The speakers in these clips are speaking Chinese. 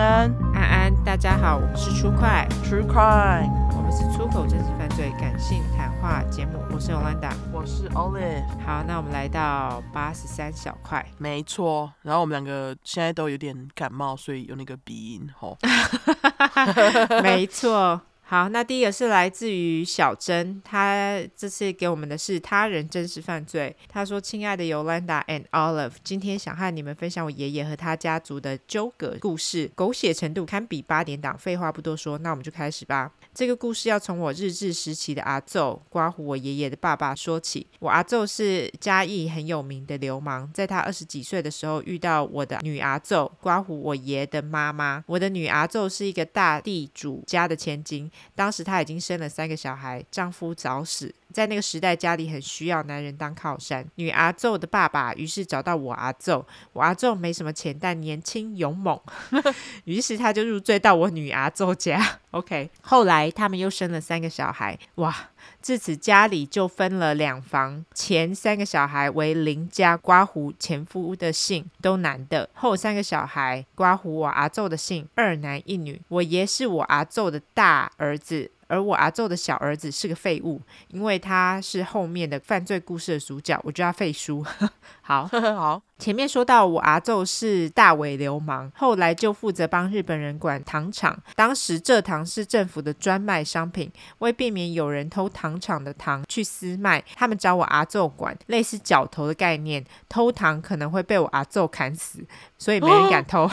安，安安，大家好，我们是出快，True Crime，我们是出口真实犯罪感性谈话节目，我是 Yolanda，我是 Olive，好，那我们来到八十三小块，没错，然后我们两个现在都有点感冒，所以有那个鼻音，吼，没错。好，那第一个是来自于小珍，她这次给我们的是他人真实犯罪。她说：“亲爱的 Yolanda and Olive，今天想和你们分享我爷爷和他家族的纠葛故事，狗血程度堪比八点档。废话不多说，那我们就开始吧。这个故事要从我日治时期的阿祖，刮胡我爷爷的爸爸说起。我阿祖是嘉义很有名的流氓，在他二十几岁的时候遇到我的女阿祖，刮胡我爷的妈妈。我的女阿祖是一个大地主家的千金。”当时她已经生了三个小孩，丈夫早死，在那个时代家里很需要男人当靠山。女阿祖的爸爸于是找到我阿祖，我阿祖没什么钱，但年轻勇猛，于是他就入赘到我女阿祖家。OK，后来他们又生了三个小孩，哇，自此家里就分了两房，前三个小孩为林家刮胡前夫的姓，都男的；后三个小孩刮胡我阿祖的姓，二男一女。我爷是我阿祖的大儿子。而我阿宙的小儿子是个废物，因为他是后面的犯罪故事的主角，我叫他废书。好 好，前面说到我阿奏是大尾流氓，后来就负责帮日本人管糖厂。当时蔗糖是政府的专卖商品，为避免有人偷糖厂的糖去私卖，他们找我阿奏管，类似角头的概念。偷糖可能会被我阿奏砍死，所以没人敢偷。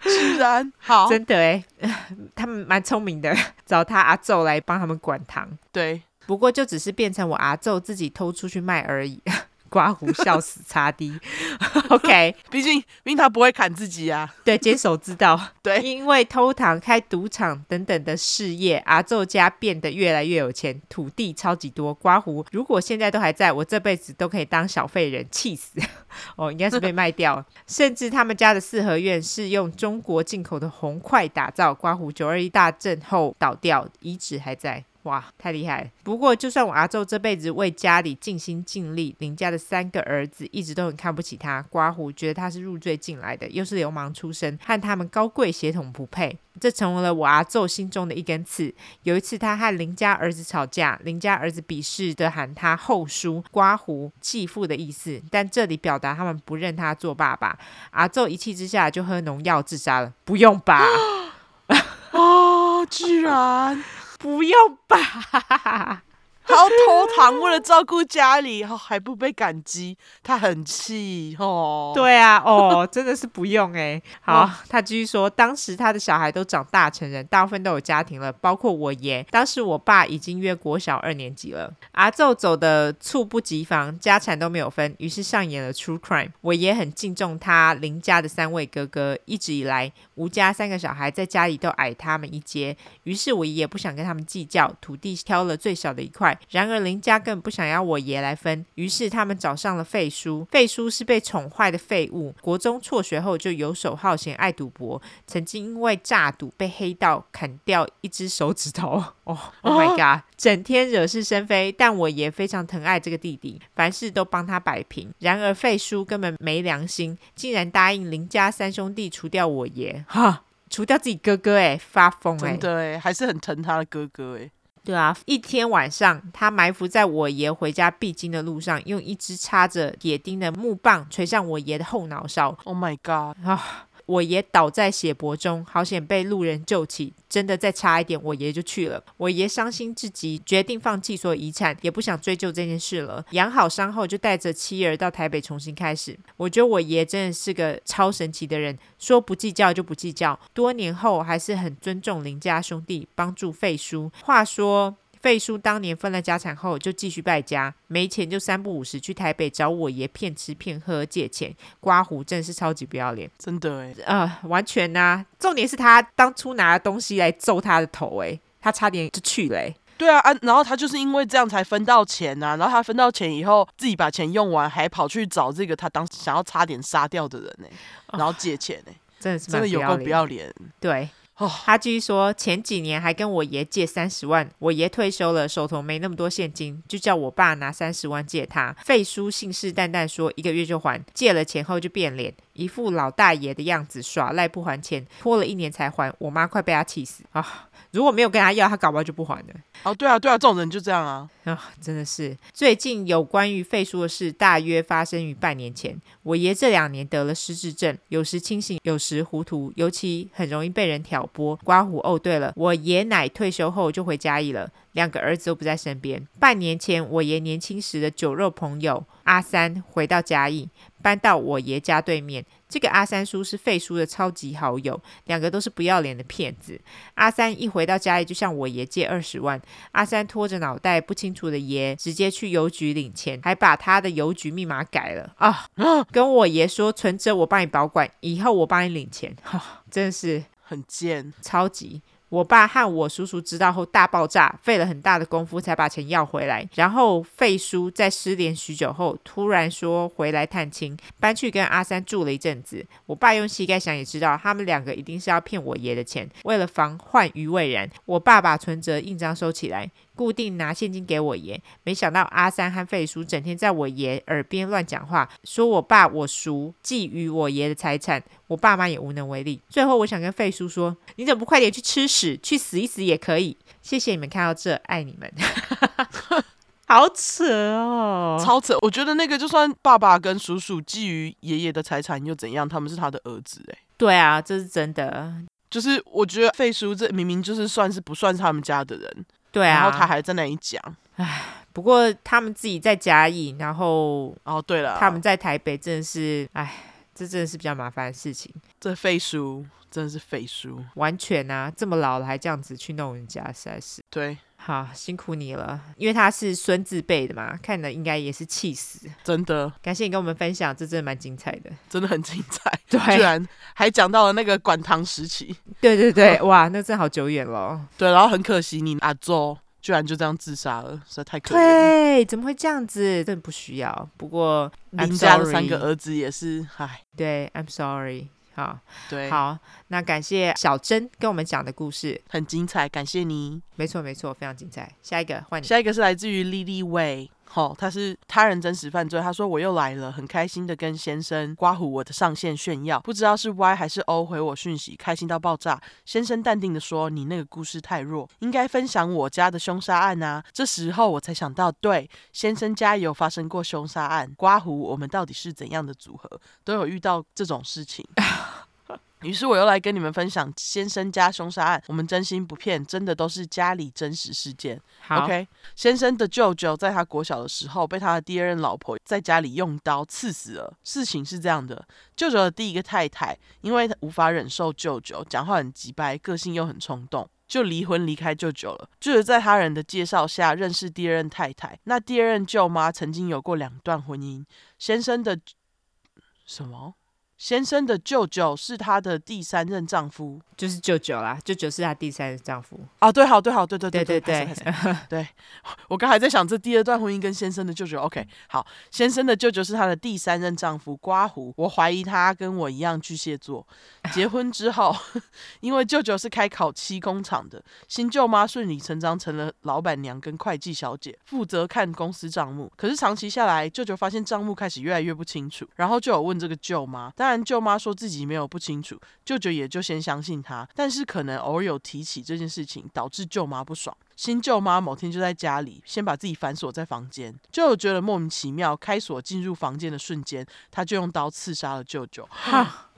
居然 好，真的哎，他们蛮聪明的，找他阿奏来帮他们管糖。对，不过就只是变成我阿奏自己偷出去卖而已。刮胡笑死擦低，OK，毕竟毕竟他不会砍自己啊。对，监守自盗。对，因为偷糖、开赌场等等的事业，阿祖家变得越来越有钱，土地超级多。刮胡如果现在都还在，我这辈子都可以当小废人，气死！哦，应该是被卖掉了。甚至他们家的四合院是用中国进口的红块打造。刮胡九二一大震后倒掉，遗址还在。哇，太厉害！不过，就算我阿祖这辈子为家里尽心尽力，林家的三个儿子一直都很看不起他。刮胡觉得他是入赘进来的，又是流氓出身，和他们高贵血统不配，这成为了我阿祖心中的一根刺。有一次，他和林家儿子吵架，林家儿子鄙视的喊他后叔，刮胡继父的意思，但这里表达他们不认他做爸爸。阿祖一气之下就喝农药自杀了。不用吧？哦，居然。不要吧。他要偷糖，为了照顾家里，哦，还不被感激，他很气哦。对啊，哦，真的是不用哎。好，哦、他继续说，当时他的小孩都长大成人，大部分都有家庭了，包括我爷。当时我爸已经约国小二年级了。阿祖走的猝不及防，家产都没有分，于是上演了 True Crime。我爷很敬重他邻家的三位哥哥，一直以来吴家三个小孩在家里都矮他们一阶，于是我爷爷不想跟他们计较，土地挑了最小的一块。然而林家更不想要我爷来分，于是他们找上了废叔。废叔是被宠坏的废物，国中辍学后就游手好闲，爱赌博，曾经因为诈赌被黑道砍掉一只手指头。哦，Oh my god，整天惹是生非。但我爷非常疼爱这个弟弟，凡事都帮他摆平。然而废叔根本没良心，竟然答应林家三兄弟除掉我爷，哈，除掉自己哥哥，哎，发疯，哎，真的哎，还是很疼他的哥哥，哎。对啊，一天晚上，他埋伏在我爷回家必经的路上，用一支插着铁钉的木棒锤向我爷的后脑勺。Oh my god！啊。我爷倒在血泊中，好险被路人救起。真的再差一点，我爷就去了。我爷伤心至极，决定放弃所有遗产，也不想追究这件事了。养好伤后，就带着妻儿到台北重新开始。我觉得我爷真的是个超神奇的人，说不计较就不计较。多年后，还是很尊重林家兄弟，帮助废叔。话说。废叔当年分了家产后，就继续败家，没钱就三不五时去台北找我爷骗吃骗喝借钱，刮胡真是超级不要脸，真的哎，呃，完全呐、啊，重点是他当初拿了东西来揍他的头，哎，他差点就去了，对啊，啊，然后他就是因为这样才分到钱呐、啊，然后他分到钱以后，自己把钱用完，还跑去找这个他当时想要差点杀掉的人呢，然后借钱呢，真的是真的有够不要脸，对。哦，他继续说，前几年还跟我爷借三十万，我爷退休了，手头没那么多现金，就叫我爸拿三十万借他。费叔信誓旦旦说一个月就还，借了钱后就变脸，一副老大爷的样子，耍赖不还钱，拖了一年才还。我妈快被他气死啊！如果没有跟他要，他搞不好就不还了。哦，对啊，对啊，这种人就这样啊。啊，真的是。最近有关于废书的事，大约发生于半年前。我爷这两年得了失智症，有时清醒，有时糊涂，尤其很容易被人挑拨。刮胡哦，对了，我爷奶退休后就回嘉义了，两个儿子都不在身边。半年前，我爷年轻时的酒肉朋友阿三回到嘉义，搬到我爷家对面。这个阿三叔是费叔的超级好友，两个都是不要脸的骗子。阿三一回到家里，就向我爷借二十万。阿三拖着脑袋不清楚的爷，直接去邮局领钱，还把他的邮局密码改了啊！跟我爷说，存折我帮你保管，以后我帮你领钱。真的是很贱，超级。我爸和我叔叔知道后大爆炸，费了很大的功夫才把钱要回来。然后费叔在失联许久后，突然说回来探亲，搬去跟阿三住了一阵子。我爸用膝盖想也知道，他们两个一定是要骗我爷的钱。为了防患于未然，我爸把存折印章收起来。固定拿现金给我爷，没想到阿三和费叔整天在我爷耳边乱讲话，说我爸我叔觊觎我爷的财产，我爸妈也无能为力。最后我想跟费叔说，你怎么不快点去吃屎，去死一死也可以。谢谢你们看到这，爱你们。好扯哦，超扯！我觉得那个就算爸爸跟叔叔觊觎爷爷的财产又怎样？他们是他的儿子哎。对啊，这是真的。就是我觉得费叔这明明就是算是不算是他们家的人。对啊，然后他还在那里讲，唉，不过他们自己在嘉义，然后哦，对了，他们在台北，真的是，唉，这真的是比较麻烦的事情。这废书真的是废书，完全啊，这么老了还这样子去弄人家，实在是。对。好辛苦你了，因为他是孙字辈的嘛，看了应该也是气死。真的，感谢你跟我们分享，这真的蛮精彩的，真的很精彩。对，居然还讲到了那个管堂时期。对对对，哇，那真好久远了。对，然后很可惜，你阿周居然就这样自杀了，实在太可惜。对，怎么会这样子？真的不需要。不过林家的三个儿子也是，唉，对，I'm sorry。好，对，好，那感谢小珍跟我们讲的故事，很精彩，感谢你。没错，没错，非常精彩。下一个换你，下一个是来自于 Lily Way，哦，他是他人真实犯罪。他说我又来了，很开心的跟先生刮胡我的上线炫耀，不知道是 Y 还是 O 回我讯息，开心到爆炸。先生淡定的说，你那个故事太弱，应该分享我家的凶杀案啊。这时候我才想到，对，先生家也有发生过凶杀案，刮胡我们到底是怎样的组合，都有遇到这种事情。于是我又来跟你们分享先生家凶杀案，我们真心不骗，真的都是家里真实事件。，OK，先生的舅舅在他国小的时候被他的第二任老婆在家里用刀刺死了。事情是这样的，舅舅的第一个太太因为无法忍受舅舅讲话很急掰，个性又很冲动，就离婚离开舅舅了。舅舅在他人的介绍下认识第二任太太，那第二任舅妈曾经有过两段婚姻，先生的什么？先生的舅舅是他的第三任丈夫，就是舅舅啦。舅舅是他第三任丈夫。哦，对，好，对，好，对，对，对，对，对。我刚还在想，这第二段婚姻跟先生的舅舅，OK，好，先生的舅舅是他的第三任丈夫，刮胡。我怀疑他跟我一样巨蟹座。结婚之后，因为舅舅是开烤漆工厂的，新舅妈顺理成章成了老板娘跟会计小姐，负责看公司账目。可是长期下来，舅舅发现账目开始越来越不清楚，然后就有问这个舅妈。当然，舅妈说自己没有不清楚，舅舅也就先相信他。但是可能偶尔有提起这件事情，导致舅妈不爽。新舅妈某天就在家里，先把自己反锁在房间。舅舅觉得莫名其妙，开锁进入房间的瞬间，他就用刀刺杀了舅舅。哈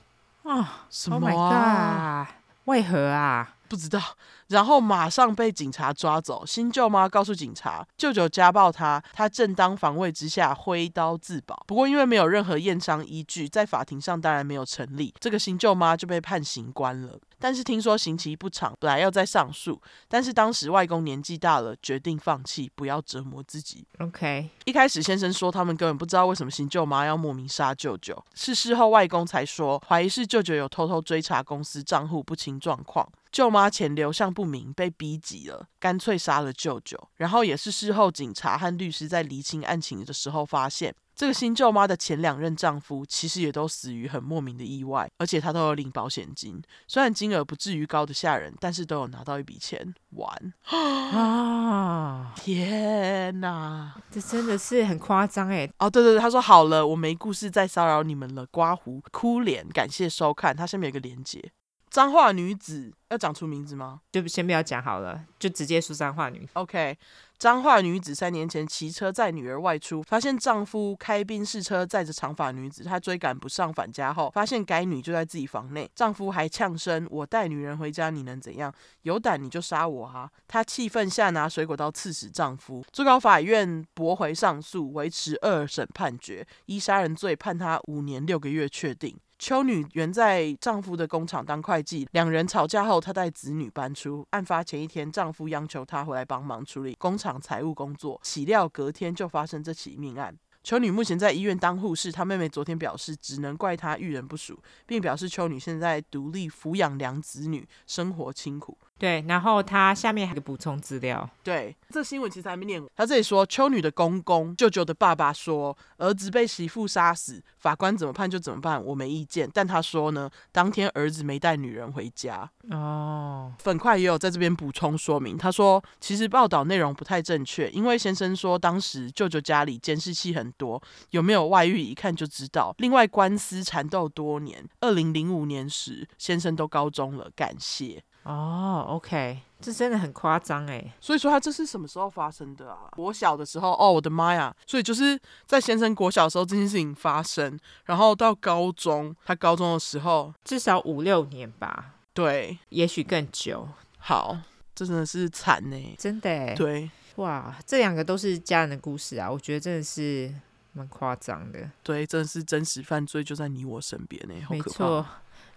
啊，什么啊？为何啊？不知道。然后马上被警察抓走。新舅妈告诉警察，舅舅家暴她，她正当防卫之下挥刀自保。不过因为没有任何验伤依据，在法庭上当然没有成立。这个新舅妈就被判刑关了。但是听说刑期不长，本来要再上诉，但是当时外公年纪大了，决定放弃，不要折磨自己。OK，一开始先生说他们根本不知道为什么新舅妈要莫名杀舅舅，是事后外公才说怀疑是舅舅有偷偷追查公司账户不清状况。舅妈钱流向不明，被逼急了，干脆杀了舅舅。然后也是事后警察和律师在厘清案情的时候发现。这个新舅妈的前两任丈夫其实也都死于很莫名的意外，而且她都有领保险金，虽然金额不至于高得吓人，但是都有拿到一笔钱玩 啊！天哪，这真的是很夸张哎！哦，对对对，他说好了，我没故事再骚扰你们了，刮胡哭脸，感谢收看，它下面有个连接。脏话女子要讲出名字吗？就先不要讲好了，就直接说脏话女。OK，彰化女子三年前骑车载女儿外出，发现丈夫开宾士车载着长发女子，她追赶不上，返家后发现该女就在自己房内，丈夫还呛声：“我带女人回家，你能怎样？有胆你就杀我啊！”她气愤下拿水果刀刺死丈夫。最高法院驳回上诉，维持二审判决，依杀人罪判她五年六个月，确定。邱女原在丈夫的工厂当会计，两人吵架后，她带子女搬出。案发前一天，丈夫央求她回来帮忙处理工厂财务工作，岂料隔天就发生这起命案。邱女目前在医院当护士，她妹妹昨天表示，只能怪她遇人不淑，并表示邱女现在独立抚养两子女，生活清苦。对，然后他下面还有补充资料。对，这新闻其实还没念完。他这里说，邱女的公公、舅舅的爸爸说，儿子被媳妇杀死，法官怎么判就怎么办，我没意见。但他说呢，当天儿子没带女人回家。哦，粉块也有在这边补充说明。他说，其实报道内容不太正确，因为先生说当时舅舅家里监视器很多，有没有外遇一看就知道。另外官司缠斗多年，二零零五年时先生都高中了，感谢。哦、oh，OK，这真的很夸张哎。所以说他这是什么时候发生的啊？国小的时候哦，我的妈呀！所以就是在先生国小的时候这件事情发生，然后到高中，他高中的时候至少五六年吧。对，也许更久。好，这真的是惨呢，真的哎。对，哇，这两个都是家人的故事啊，我觉得真的是蛮夸张的。对，真的是真实犯罪就在你我身边呢，好可怕。没错。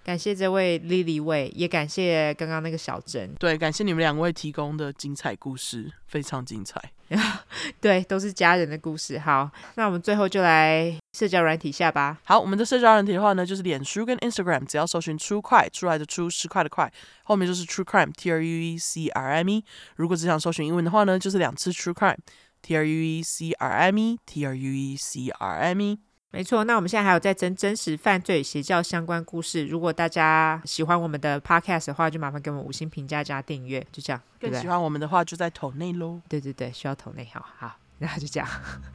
感谢这位 Lily 魏，也感谢刚刚那个小珍。对，感谢你们两位提供的精彩故事，非常精彩。对，都是家人的故事。好，那我们最后就来社交软体下吧。好，我们的社交软体的话呢，就是脸书跟 Instagram，只要搜寻 True Crime 出来的出十块的块，后面就是 True Crime T R U E C R M E。如果只想搜寻英文的话呢，就是两次 True Crime T R U E C R M E T R U E C R M E。没错，那我们现在还有在征真实犯罪邪教相关故事。如果大家喜欢我们的 podcast 的话，就麻烦给我们五星评价加订阅，就这样。更喜欢我们的话，就在投内喽。对对对，需要投内，好好，那就这样。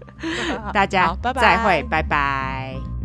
大家再会，拜拜。拜拜。